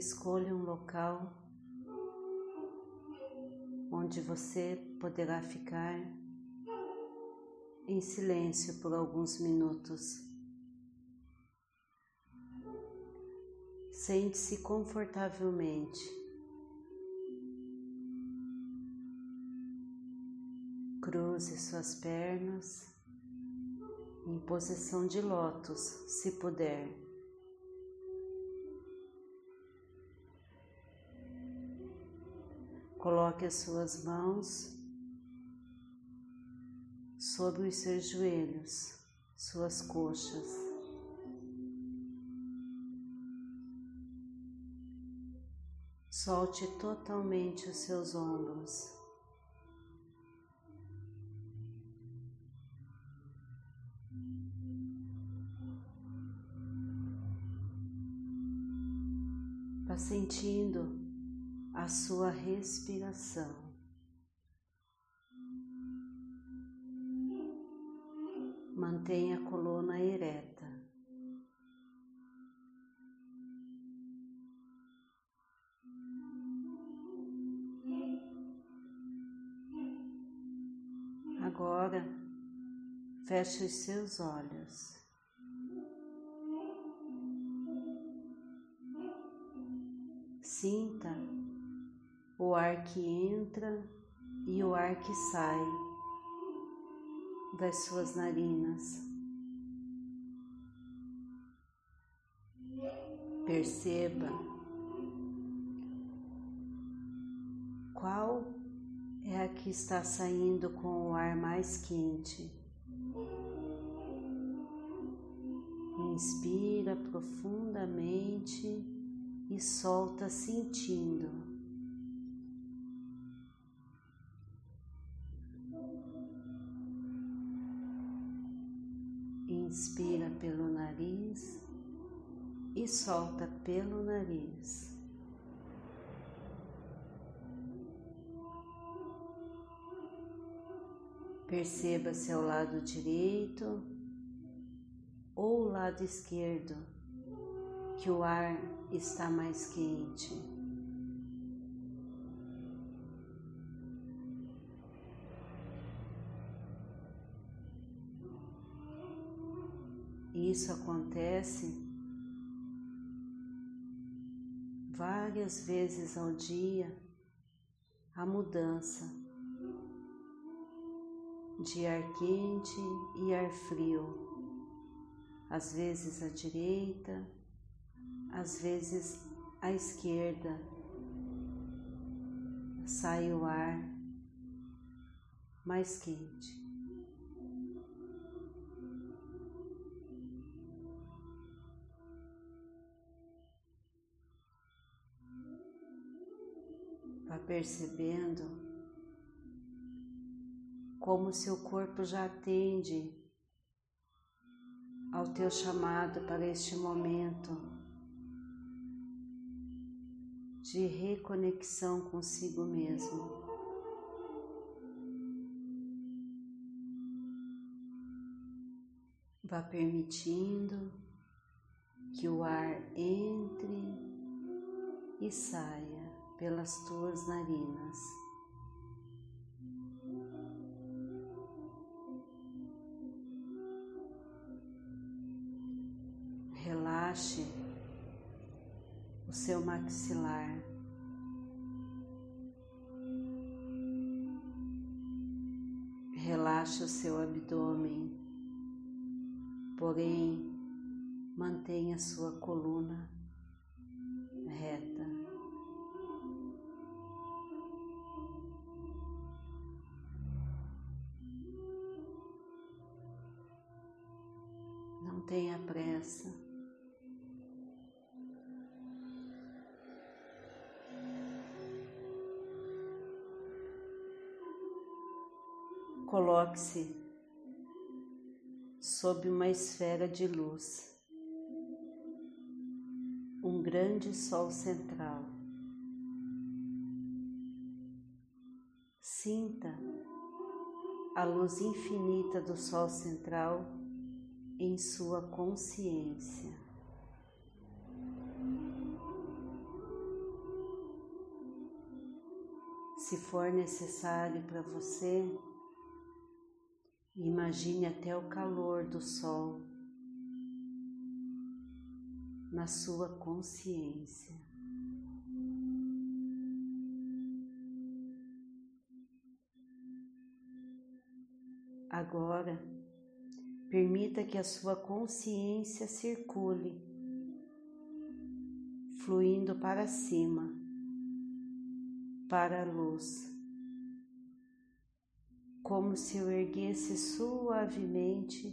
Escolha um local onde você poderá ficar em silêncio por alguns minutos. Sente-se confortavelmente. Cruze suas pernas em posição de lótus, se puder. Coloque as suas mãos sobre os seus joelhos, suas coxas. Solte totalmente os seus ombros. Vá sentindo a sua respiração. Mantenha a coluna ereta. Agora, feche os seus olhos. Ar que entra e o ar que sai das suas narinas. Perceba qual é a que está saindo com o ar mais quente. Inspira profundamente e solta sentindo. Inspira pelo nariz e solta pelo nariz. Perceba se o lado direito ou lado esquerdo que o ar está mais quente. Isso acontece várias vezes ao dia a mudança de ar quente e ar frio, às vezes à direita, às vezes à esquerda, sai o ar mais quente. Percebendo como seu corpo já atende ao teu chamado para este momento de reconexão consigo mesmo. Vá permitindo que o ar entre e saia pelas tuas narinas. Relaxe o seu maxilar. Relaxe o seu abdômen, porém mantenha sua coluna Não tenha pressa. Coloque-se sob uma esfera de luz, um grande sol central. Sinta a luz infinita do sol central em sua consciência. Se for necessário para você, Imagine até o calor do sol na sua consciência. Agora, permita que a sua consciência circule, fluindo para cima, para a luz como se eu erguesse suavemente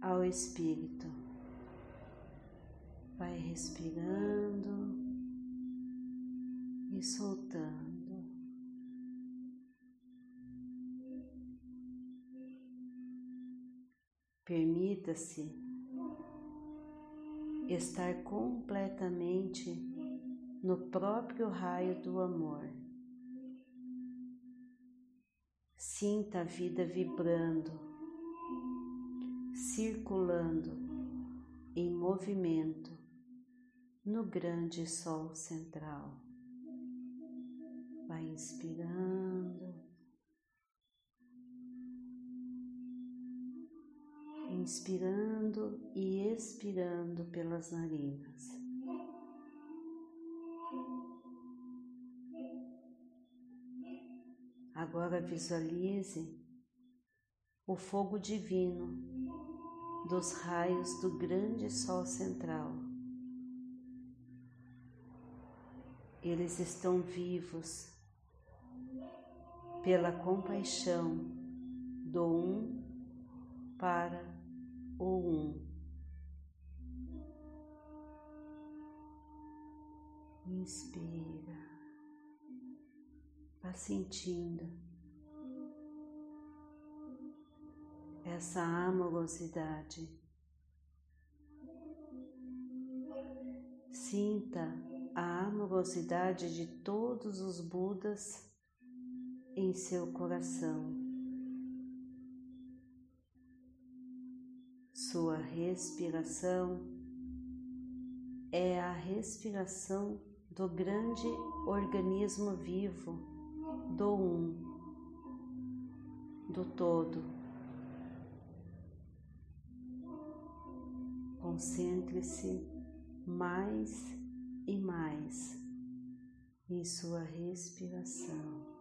ao espírito. Vai respirando e soltando. Permita-se estar completamente no próprio raio do amor. Sinta a vida vibrando, circulando em movimento no grande sol central. Vai inspirando, inspirando e expirando pelas narinas. Agora visualize o fogo divino dos raios do grande Sol central. Eles estão vivos pela compaixão do um para o um. Inspira. Vá sentindo essa amorosidade. Sinta a amorosidade de todos os Budas em seu coração. Sua respiração é a respiração do grande organismo vivo do um, do todo. Concentre-se mais e mais em sua respiração.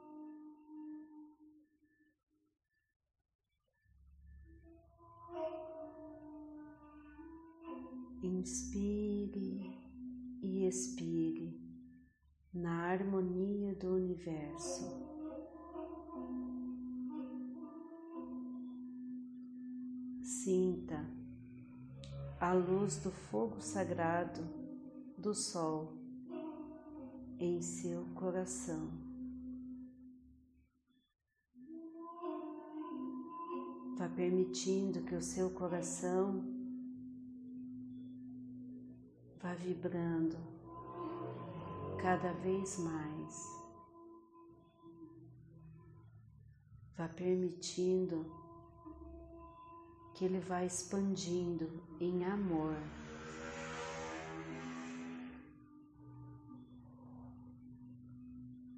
Inspire e expire na harmonia do universo. Sinta a luz do fogo sagrado do Sol em seu coração. Vá permitindo que o seu coração vá vibrando cada vez mais. Vá permitindo que ele vá expandindo em amor.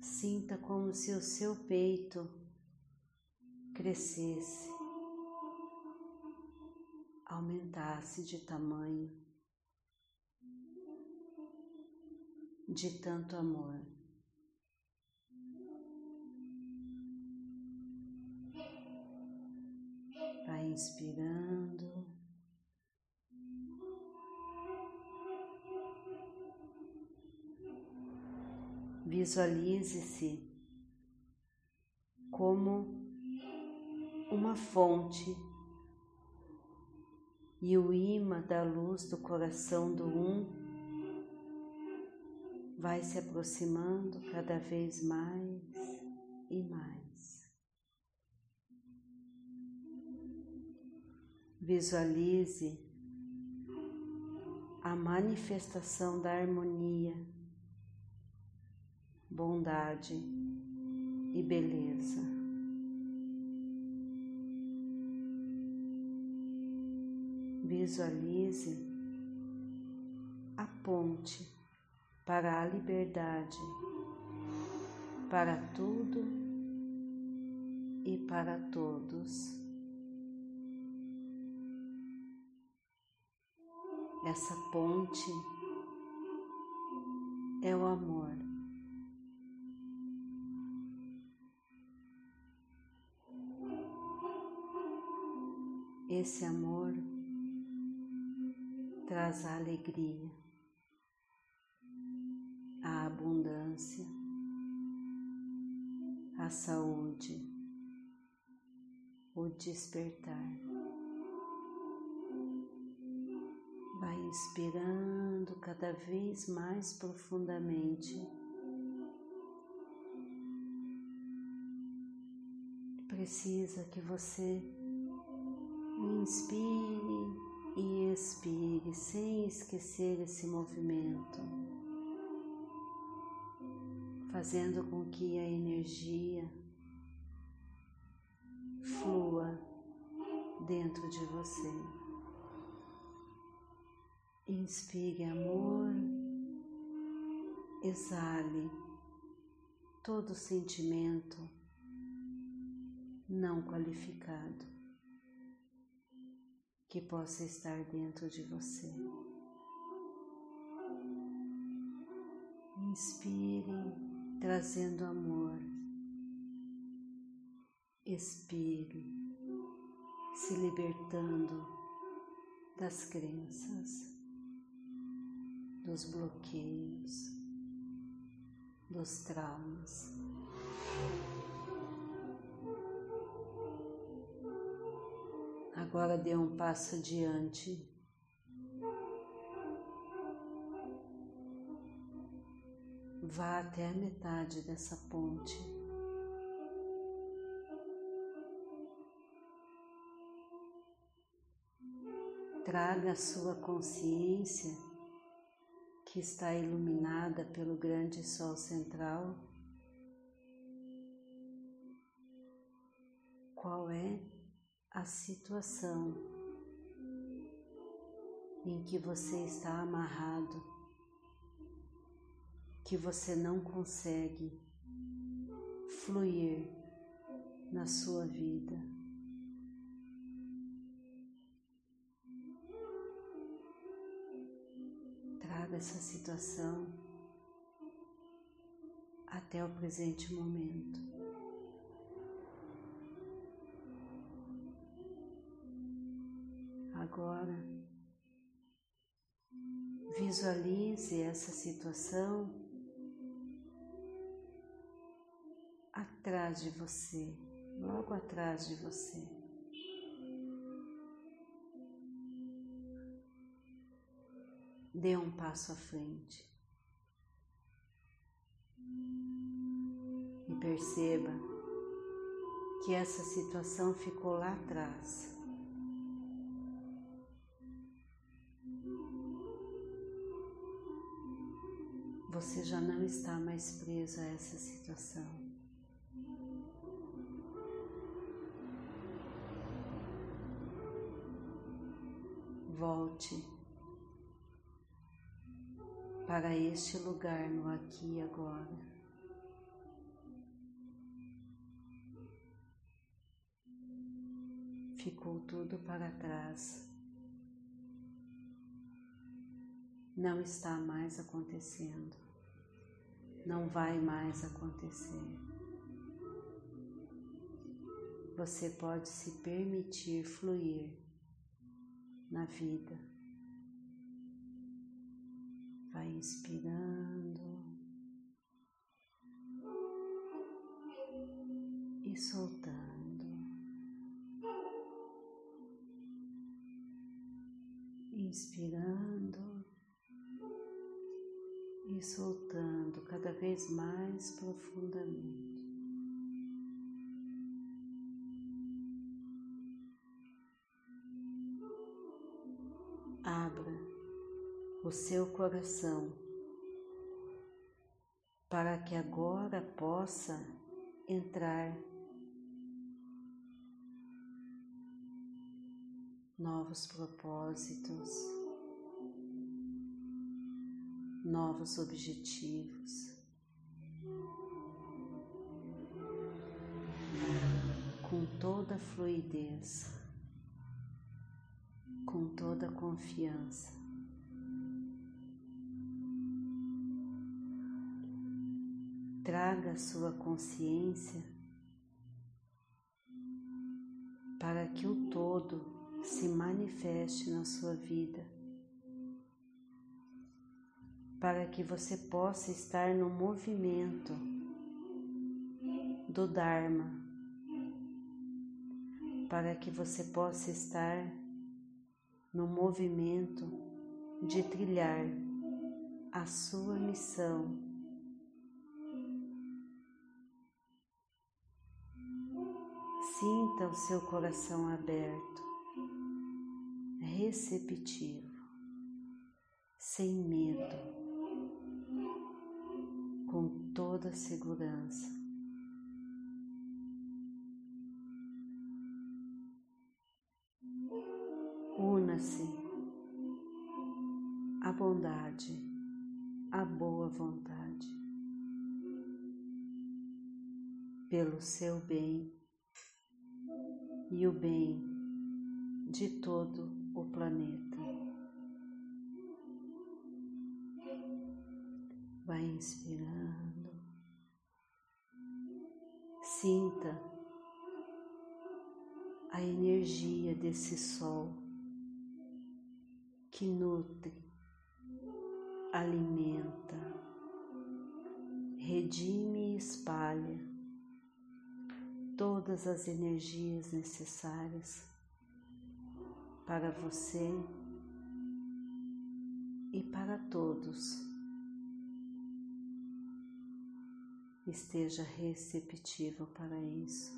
Sinta como se o seu peito crescesse, aumentasse de tamanho. De tanto amor. Vai inspirando. Visualize-se como uma fonte e o imã da luz do coração do um vai se aproximando cada vez mais e mais. Visualize a manifestação da harmonia, bondade e beleza. Visualize a ponte para a liberdade, para tudo e para todos. Essa ponte é o amor. Esse amor traz a alegria, a abundância, a saúde, o despertar. Vai inspirando cada vez mais profundamente. Precisa que você inspire e expire sem esquecer esse movimento, fazendo com que a energia flua dentro de você. Inspire amor, exale todo sentimento não qualificado que possa estar dentro de você. Inspire, trazendo amor. Expire, se libertando das crenças, dos bloqueios, dos traumas. Agora dê um passo adiante. Vá até a metade dessa ponte. Traga a sua consciência que está iluminada pelo grande sol central. Qual é a situação em que você está amarrado, que você não consegue fluir na sua vida. Traga essa situação até o presente momento. Agora, visualize essa situação atrás de você, logo atrás de você. Dê um passo à frente e perceba que essa situação ficou lá atrás. você já não está mais preso a essa situação. volte para este lugar no aqui e agora. Ficou tudo para trás. Não está mais acontecendo. Não vai mais acontecer. Você pode se permitir fluir na vida. Vai inspirando e soltando. Inspirando e soltando cada vez mais profundamente. O seu coração para que agora possa entrar novos propósitos, novos objetivos. Com toda fluidez com toda confiança. Traga a sua consciência para que o todo se manifeste na sua vida, para que você possa estar no movimento do Dharma, para que você possa estar no movimento de trilhar a sua missão. Sinta o seu coração aberto, receptivo, sem medo, com toda segurança. Una-se a bondade, a boa vontade, pelo seu bem e o bem de todo o planeta. Vai inspirando, sinta a energia desse sol que nutre, alimenta, redime e espalha todas as energias necessárias para você e para todos. Esteja receptivo para isso.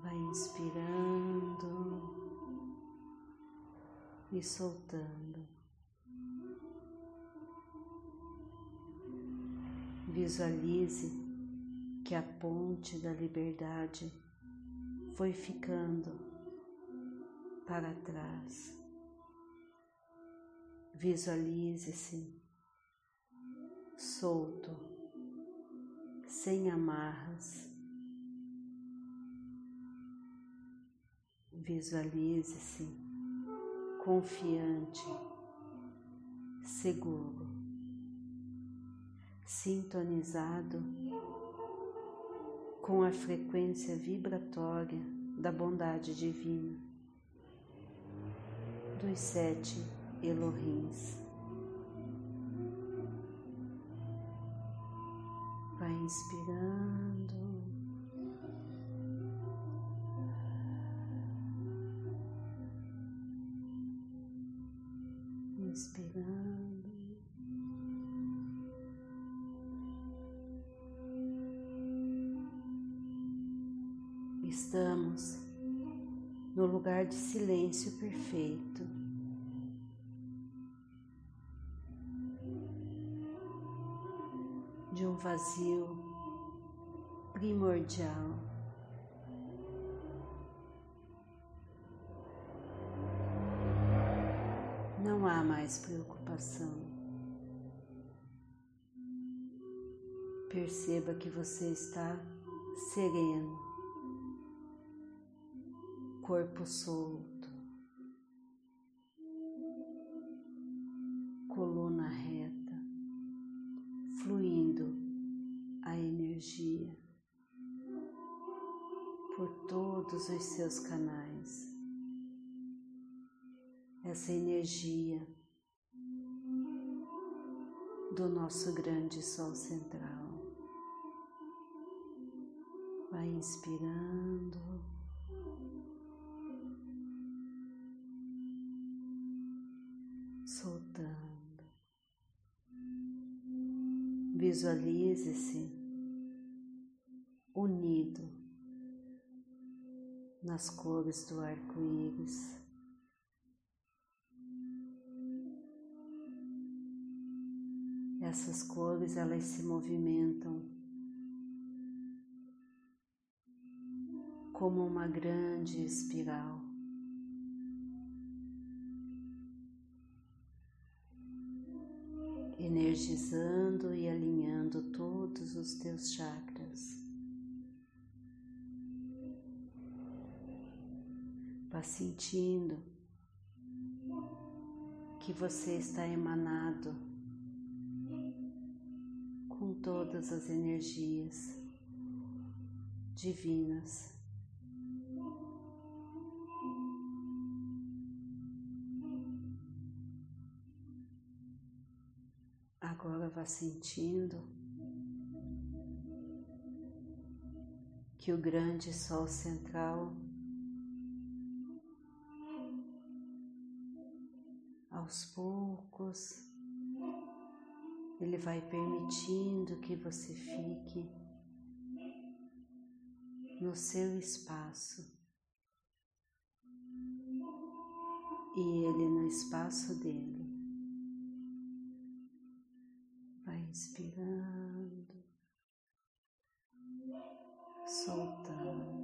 Vai inspirando e soltando. Visualize que a ponte da liberdade foi ficando para trás. Visualize-se solto, sem amarras. Visualize-se confiante, seguro, sintonizado com a frequência vibratória da bondade divina dos sete Elohims. Vai inspirando inspirando. Estamos no lugar de silêncio perfeito. De um vazio primordial. não há mais preocupação. Perceba que você está sereno, corpo solto, coluna reta, fluindo a energia por todos os seus canais. Essa energia do nosso grande Sol central. Vai inspirando. Visualize-se unido nas cores do arco-íris. Essas cores elas se movimentam como uma grande espiral. Energizando e alinhando todos os teus chakras. Vá sentindo que você está emanado com todas as energias divinas. Vá sentindo que o grande Sol central aos poucos ele vai permitindo que você fique no seu espaço e ele no espaço dele. Inspirando, soltando.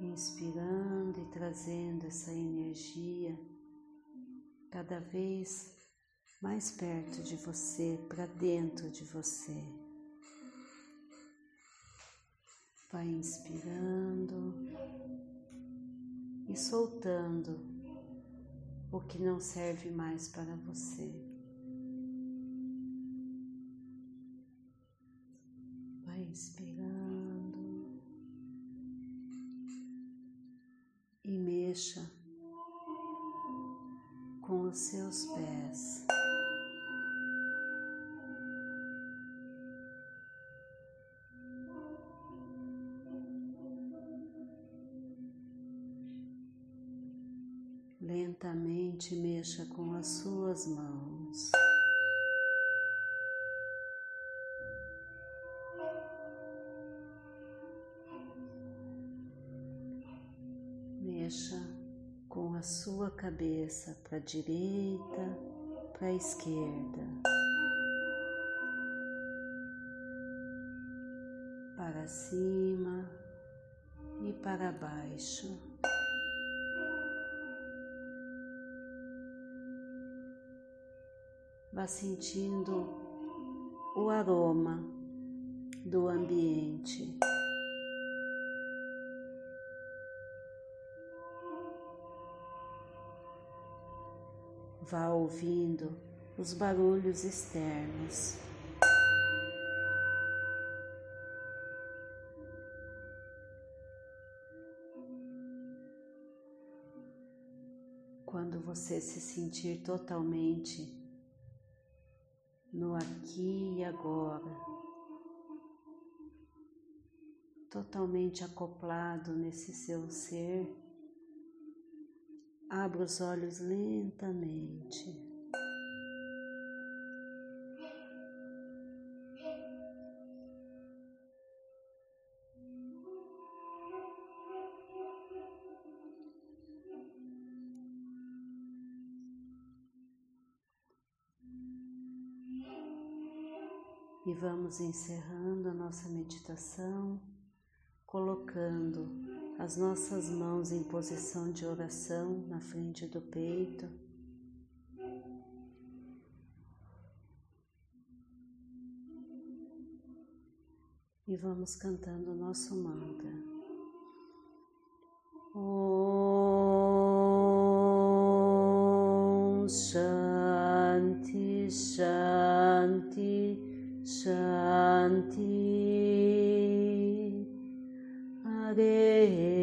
Inspirando e trazendo essa energia cada vez mais perto de você, para dentro de você. Vai inspirando e soltando o que não serve mais para você. Vai inspirando e mexa com os seus pés. Lentamente mexa com as suas mãos. Mexa com a sua cabeça para a direita, para a esquerda, para cima e para baixo. Vá sentindo o aroma do ambiente. Vá ouvindo os barulhos externos. Quando você se sentir totalmente no aqui e agora, totalmente acoplado nesse seu ser, abra os olhos lentamente. E vamos encerrando a nossa meditação, colocando as nossas mãos em posição de oração na frente do peito. e vamos cantando o nosso mantra. Om Shanti Shanti Shanti Hare